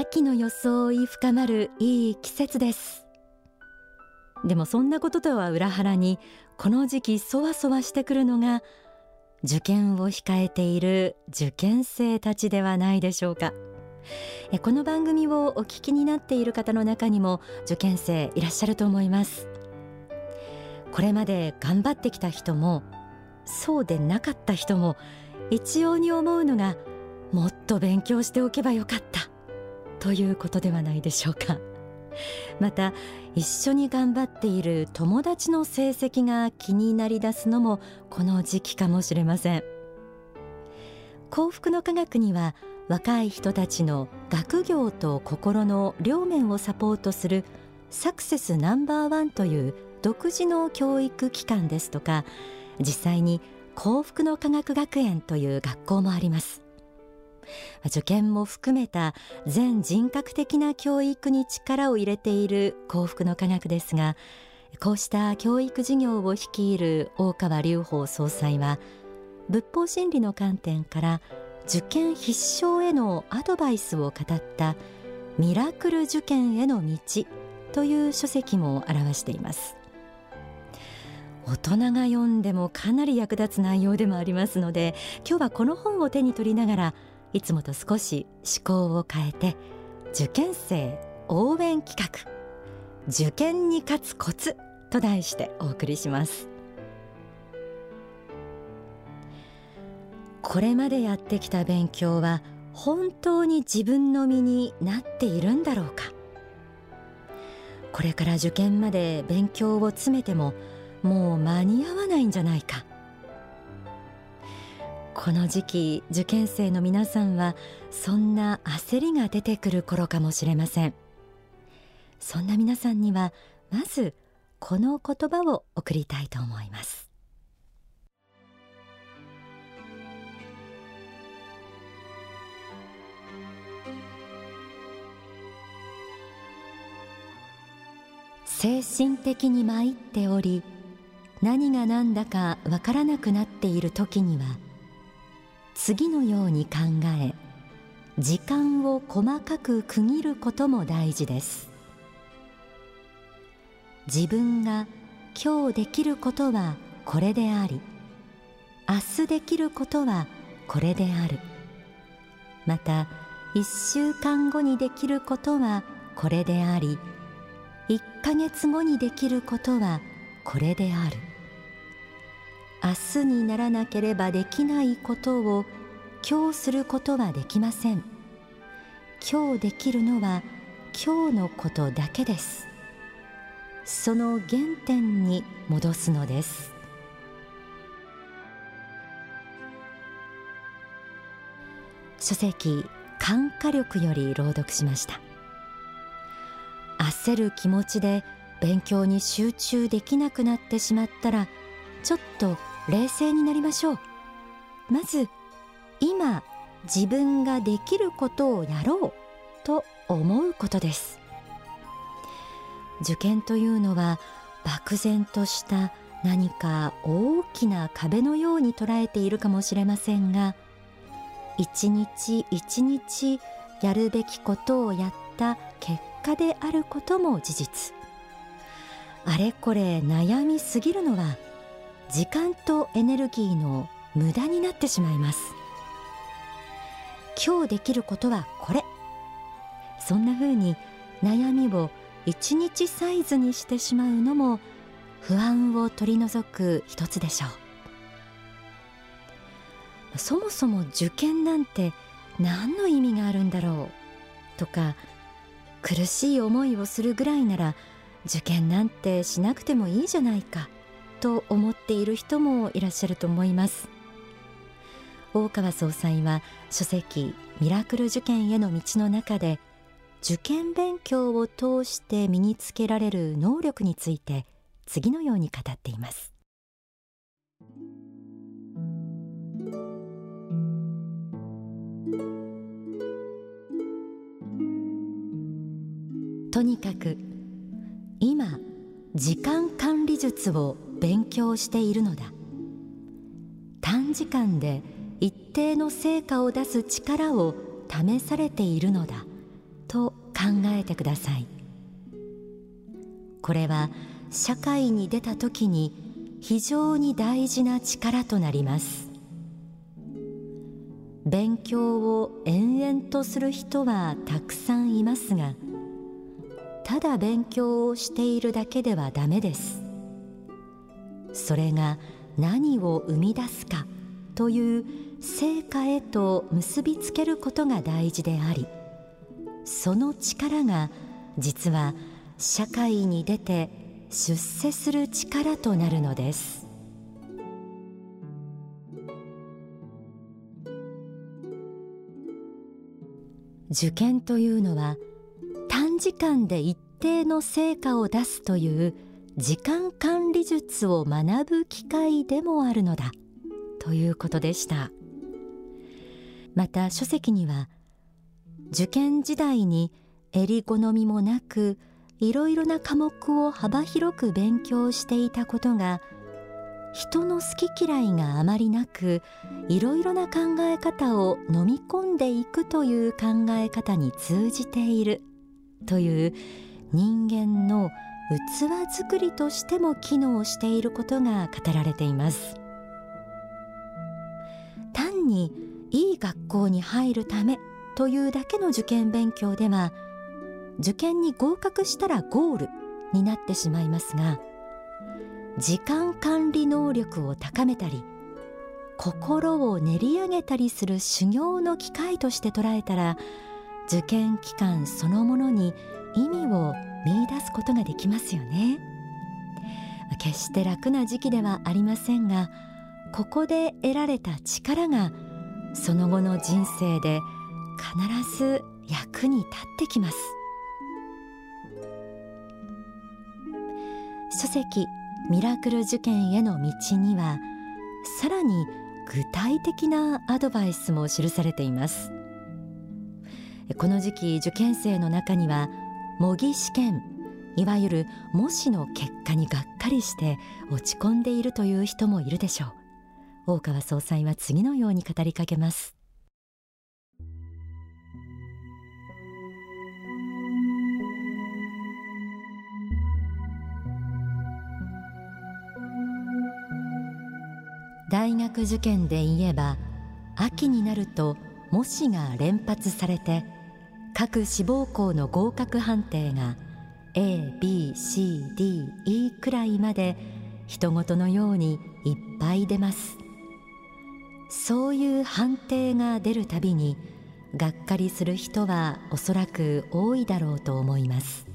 秋の装い深まるいい季節です。でもそんなこととは裏腹にこの時期そわそわしてくるのが受験を控えている受験生たちではないでしょうか。この番組をお聞きになっている方の中にも受験生いらっしゃると思います。これまで頑張ってきた人もそうでなかった人も一様に思うのがもっと勉強しておけばよかった。ということではないでしょうか。また一緒に頑張っている友達の成績が気になりだすのもこの時期かもしれません。幸福の科学には若い人たちの学業と心の両面をサポートするサクセスナンバーワンという独自の教育機関ですとか実際に幸福の科学学園という学校もあります。受験も含めた全人格的な教育に力を入れている幸福の科学ですがこうした教育事業を率いる大川隆法総裁は仏法真理の観点から受験必勝へのアドバイスを語ったミラクル受験への道という書籍も表しています。大人が読んでもかなり役立つ内容でもありますので今日はこの本を手に取りながらいつもと少し思考を変えて受験生応援企画受験に勝つコツと題してお送りします。これまでやってきた勉強は本当に自分の身になっているんだろうか。これから受験まで勉強を詰めてももう間に合わないんじゃないか。この時期受験生の皆さんはそんな焦りが出てくる頃かもしれません。そんな皆さんにはまずこの言葉を送りたいと思います。精神的に参っており何が何だかわからなくなっている時には次のように考え時間を細かく区切ることも大事です。自分が今日できることはこれであり明日できることはこれである。また一週間後にできることはこれであり一ヶ月後にできることはこれである。明日にならなければできないことを今日することはできません。今日できるのは今日のことだけです。その原点に戻すのです。書籍感化力より朗読しました。焦る気持ちで勉強に集中できなくなってしまったらちょっと冷静になりましょう。まず今自分ができることをやろうと思うことです。受験というのは漠然とした何か大きな壁のように捉えているかもしれませんが一日一日やるべきことをやった結果であることも事実。あれこれ悩みすぎるのは時間とエネルギーの無駄になってしまいます。今日できることはこれ。そんな風に悩みを一日サイズにしてしまうのも不安を取り除く一つでしょう。そもそも受験なんて何の意味があるんだろうとか苦しい思いをするぐらいなら受験なんてしなくてもいいじゃないか。と思っている人もいらっしゃると思います。大川総裁は書籍ミラクル受験への道の中で受験勉強を通して身につけられる能力について次のように語っています。とにかく今時間管理術を勉強しているのだ。短時間で一定の成果を出す力を試されているのだと考えてください。これは社会に出た時に非常に大事な力となります。勉強を延々とする人はたくさんいますがただ勉強をしているだけではダメです。それが何を生み出すかという成果へと結びつけることが大事でありその力が実は社会に出て出世する力となるのです。受験というのは短時間で一定の成果を出すという時間管理術を学ぶ機会でもあるのだ。ということでした。また書籍には受験時代に襟好みもなくいろいろな科目を幅広く勉強していたことが人の好き嫌いがあまりなくいろいろな考え方を飲み込んでいくという考え方に通じているという人間の器作りとしても機能していることが語られています。単にいい学校に入るためというだけの受験勉強では受験に合格したらゴールになってしまいますが時間管理能力を高めたり心を練り上げたりする修行の機会として捉えたら受験期間そのものに意味を見出すことができますよね。決して楽な時期ではありませんがここで得られた力がその後の人生で必ず役に立ってきます。書籍ミラクル受験への道にはさらに具体的なアドバイスも記されています。この時期受験生の中には模擬試験いわゆる模試の結果にがっかりして落ち込んでいるという人もいるでしょう。大川総裁は次のように語りかけます。大学受験で言えば秋になると模試が連発されて各志望校の合格判定が ABCDE くらいまで人事のようにいっぱい出ます。そういう判定が出るたびにがっかりする人はおそらく多いだろうと思います。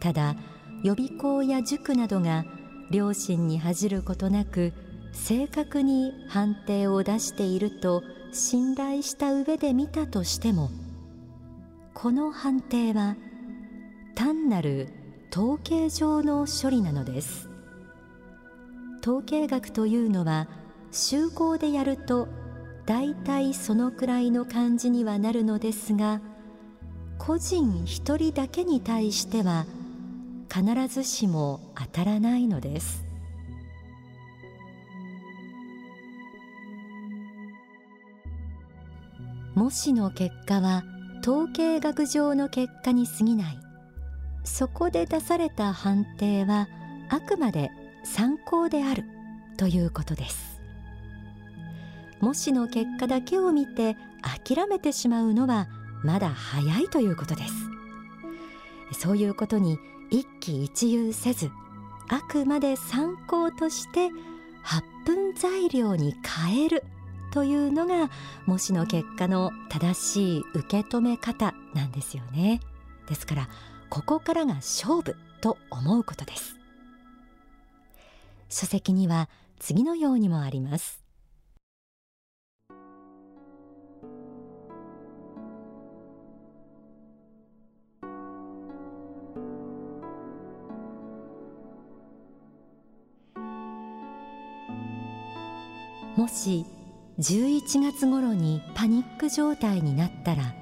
ただ予備校や塾などが両親に恥じることなく正確に判定を出していると信頼した上で見たとしてもこの判定は単なる統計上の処理なのです。統計学というのは集合でやると大体そのくらいの感じにはなるのですが個人一人だけに対しては必ずしも当たらないのです。模試の結果は統計学上の結果に過ぎない。そこで出された判定はあくまで参考であるということです。模試の結果だけを見て諦めてしまうのはまだ早いということです。そういうことに一喜一憂せずあくまで参考として発奮材料に変えるというのが模試の結果の正しい受け止め方なんですよね。ですからここからが勝負と思うことです。書籍には次のようにもあります。もし11月頃にパニック状態になったら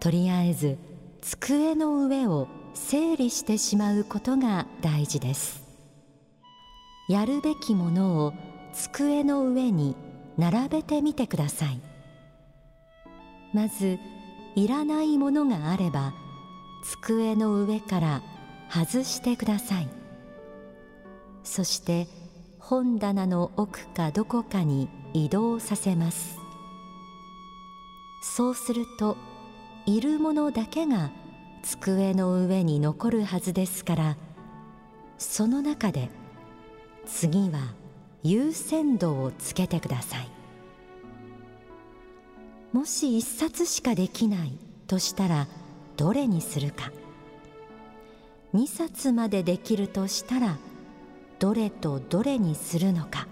とりあえず机の上を整理してしまうことが大事です。やるべきものを机の上に並べてみてください。まずいらないものがあれば机の上から外してください。そして本棚の奥かどこかに移動させます。そうするといるものだけが机の上に残るはずですからその中で次は優先度をつけてください。もし一冊しかできないとしたらどれにするか。2冊までできるとしたらどれとどれにするのか。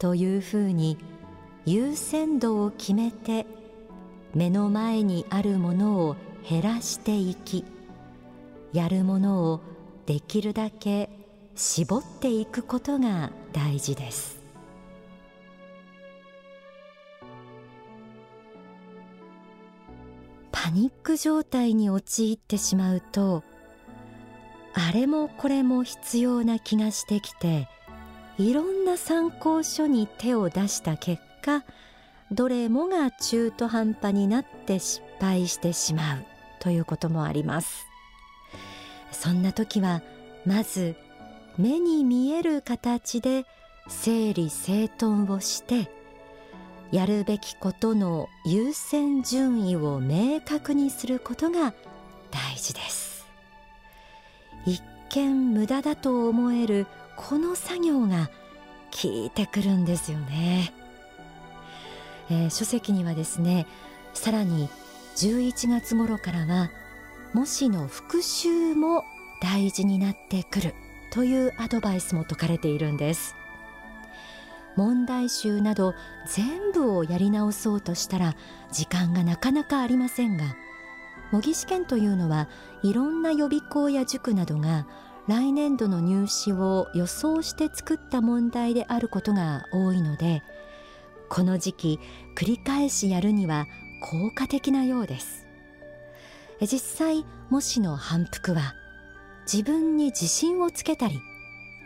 というふうに優先度を決めて目の前にあるものを減らしていきやるものをできるだけ絞っていくことが大事です。パニック状態に陥ってしまうとあれもこれも必要な気がしてきていろんな参考書に手を出した結果どれもが中途半端になって失敗してしまうということもあります。そんな時はまず目に見える形で整理整頓をしてやるべきことの優先順位を明確にすることが大事です。一見無駄だと思えるこの作業が効いてくるんですよね。えー、書籍にはですねさらに11月頃からは模試の復習も大事になってくるというアドバイスも説かれているんです。問題集など全部をやり直そうとしたら時間がなかなかありませんが模擬試験というのはいろんな予備校や塾などが来年度の入試を予想して作った問題であることが多いのでこの時期繰り返しやるには効果的なようです。実際模試の反復は自分に自信をつけたり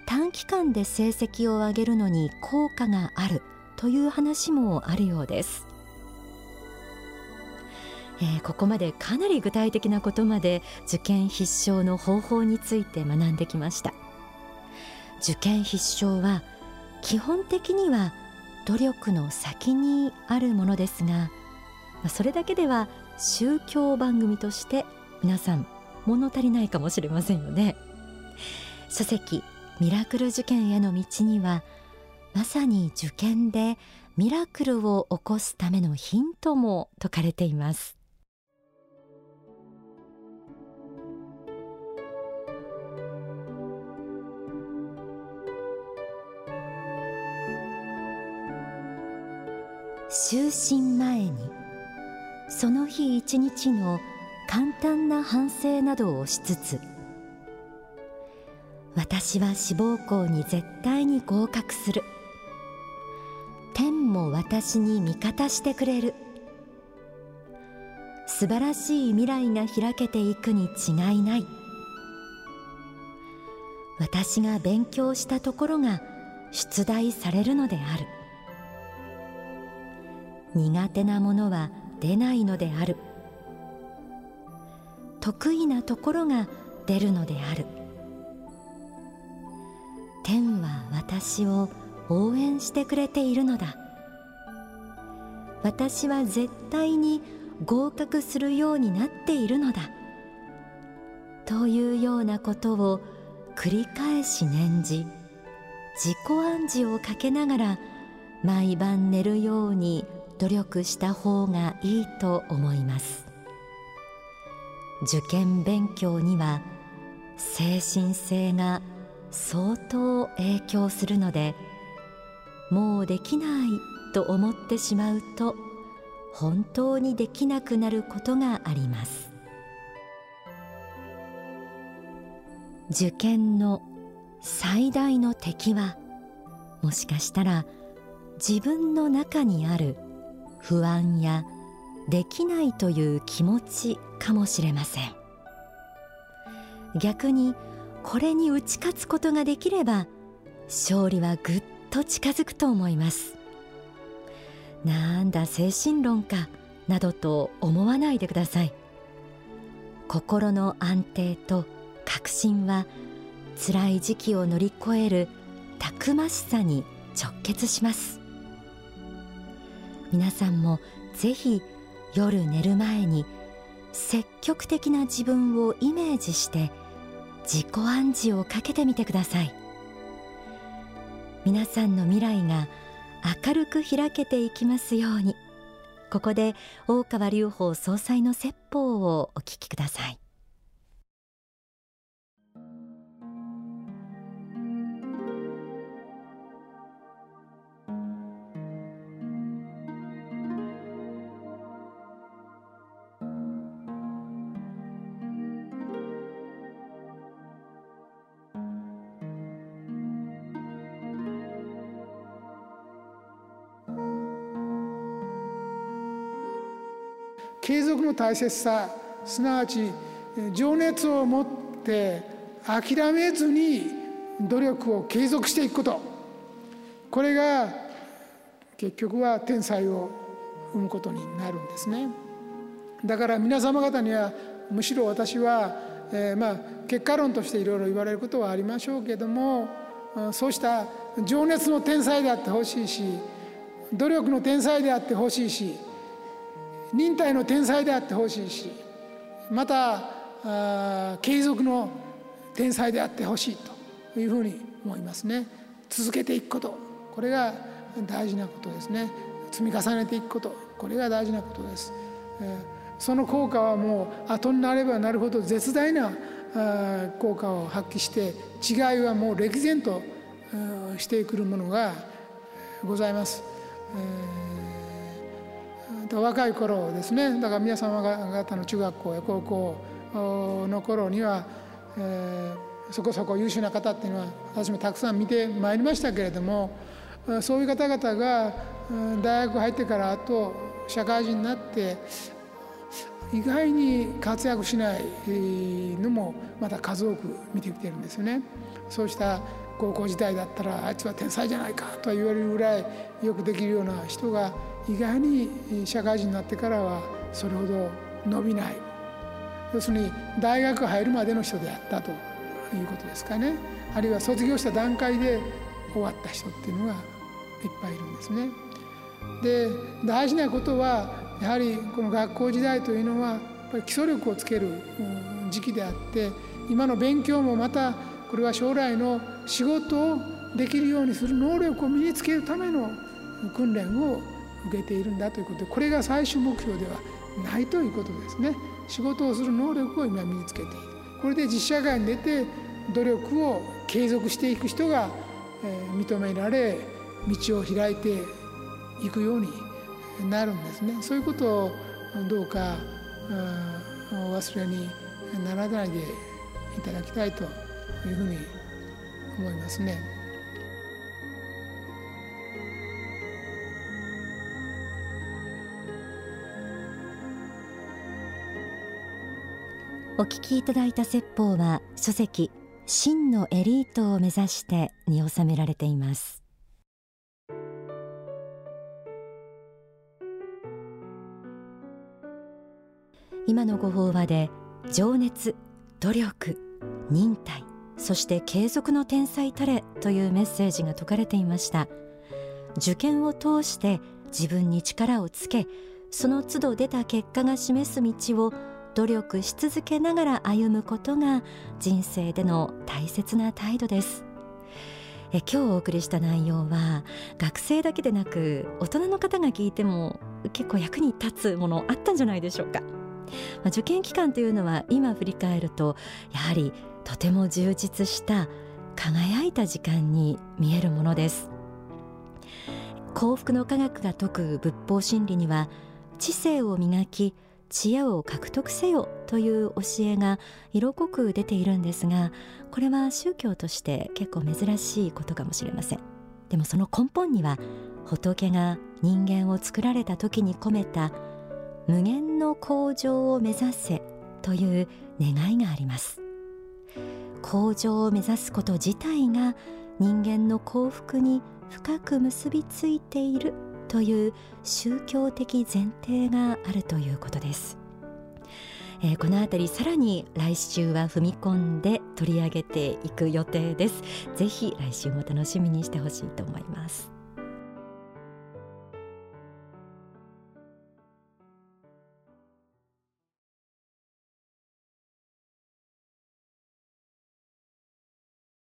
短期間で成績を上げるのに効果があるという話もあるようです、えー、ここまでかなり具体的なことまで受験必勝の方法について学んできました。受験必勝は基本的には努力の先にあるものですがそれだけでは宗教番組として皆さん物足りないかもしれませんよね。書籍ミラクル受験への道にはまさに受験でミラクルを起こすためのヒントも説かれています。就寝前にその日一日の簡単な反省などをしつつ私は志望校に絶対に合格する。天も私に味方してくれる。素晴らしい未来が開けていくに違いない。私が勉強したところが出題されるのである。苦手なものは出ないのである。得意なところが出るのである。天は私を応援してくれているのだ。私は絶対に合格するようになっているのだ。というようなことを繰り返し念じ自己暗示をかけながら毎晩寝るように努力した方がいいと思います。受験勉強には精神性が相当影響するのでもうできないと思ってしまうと本当にできなくなることがあります。受験の最大の敵はもしかしたら自分の中にある不安やできないという気持ちかもしれません。逆にこれに打ち勝つことができれば勝利はぐっと近づくと思います。なんだ精神論かなどと思わないでください。心の安定と確信は辛い時期を乗り越えるたくましさに直結します。皆さんもぜひ夜寝る前に積極的な自分をイメージして自己暗示をかけてみてください。皆さんの未来が明るく開けていきますように。ここで大川隆法総裁の説法をお聞きください。継続の大切さすなわち情熱を持って諦めずに努力を継続していくこと。これが結局は天才を生むことになるんですね。だから皆様方にはむしろ私は、えー、まあ結果論としていろいろ言われることはありましょうけどもそうした情熱の天才であってほしいし努力の天才であってほしいし忍耐の天才であってほしいしまた継続の天才であってほしいというふうに思いますね。続けていくことこれが大事なことですね。積み重ねていくことこれが大事なことです、えその効果はもう後になればなるほど絶大な効果を発揮して違いはもう歴然としてくるものがございます、えー若い頃ですねだから皆様方の中学校や高校の頃には、えー、そこそこ優秀な方っていうのは私もたくさん見てまいりましたけれどもそういう方々が大学入ってからあと社会人になって意外に活躍しないのもまた数多く見てきてるんですよね。そうした高校時代だったらあいつは天才じゃないかと言われるぐらいよくできるような人が意外に社会人になってからはそれほど伸びない要するに大学入るまでの人であったということですかねあるいは卒業した段階で終わった人っていうのがいっぱいいるんですね。で大事なことはやはりこの学校時代というのはやっぱり基礎力をつける時期であって今の勉強もまたこれは将来の仕事をできるようにする能力を身につけるための訓練を受けているんだということでこれが最終目標ではないということですね。仕事をする能力を今身につけている。これで実社会に出て努力を継続していく人が認められ道を開いていくようになるんですね。そういうことをどうかお忘れにならないでいただきたいというふうに思いますね。お聞きいただいた説法は書籍真のエリートを目指してに収められています。今のご法話で情熱努力忍耐そして継続の天才たれというメッセージが説かれていました。受験を通して自分に力をつけその都度出た結果が示す道を努力し続けながら歩むことが人生での大切な態度です。え今日お送りした内容は学生だけでなく大人の方が聞いても結構役に立つものあったんじゃないでしょうか、まあ、受験期間というのは今振り返るとやはりとても充実した輝いた時間に見えるものです。幸福の科学が説く仏法真理には知性を磨き知恵を獲得せよという教えが色濃く出ているんですがこれは宗教として結構珍しいことかもしれません。でもその根本には仏が人間を作られた時に込めた無限の向上を目指せという願いがあります。向上を目指すこと自体が人間の幸福に深く結びついているという宗教的前提があるということです。えー、このあたりさらに来週は踏み込んで取り上げていく予定です。ぜひ来週も楽しみにしてほしいと思います。